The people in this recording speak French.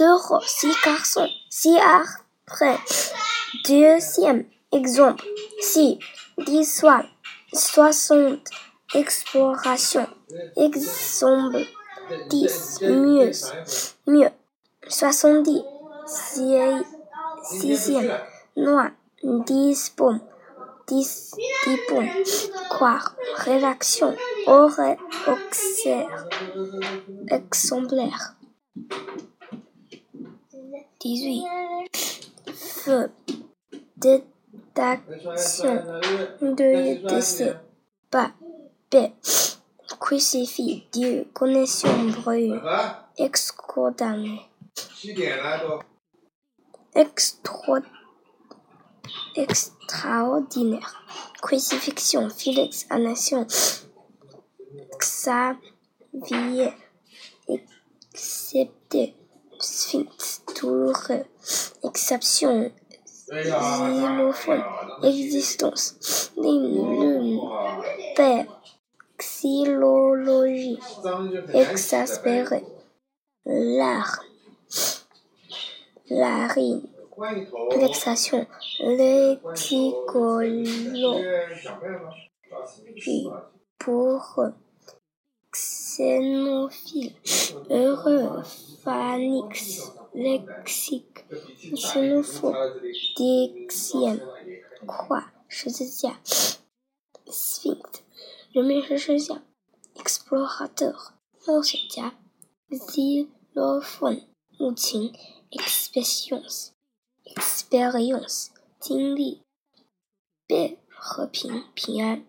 heureux, six garçons, six après. Deuxième exemple, six, dix, soix- soixante, exploration. Exemple, dix, mieux, mieux, soixante-dix, six- sixième, noix, dix pommes, dix, dix pommes, croire, rédaction, aurait, auxerre, exemplaire. 18. Feu. De. Pas. Paix. Crucifix. Dieu. Connexion. Breuil. Excordame. Extraordinaire. Crucifixion, Félix, à. Xavier, excepté Sphinx. Euh, exception, xylophone, existence, le père, xylologie, exaspéré, l'art, la rime, vexation, puis pour xénophile, heureux, phanix, lexique, xénophobe, dixième, croix, 十字架，sphinx，人民是石像，explorateur，冒险家，xylophone，木琴，experience。experience 经历，paix 和平平安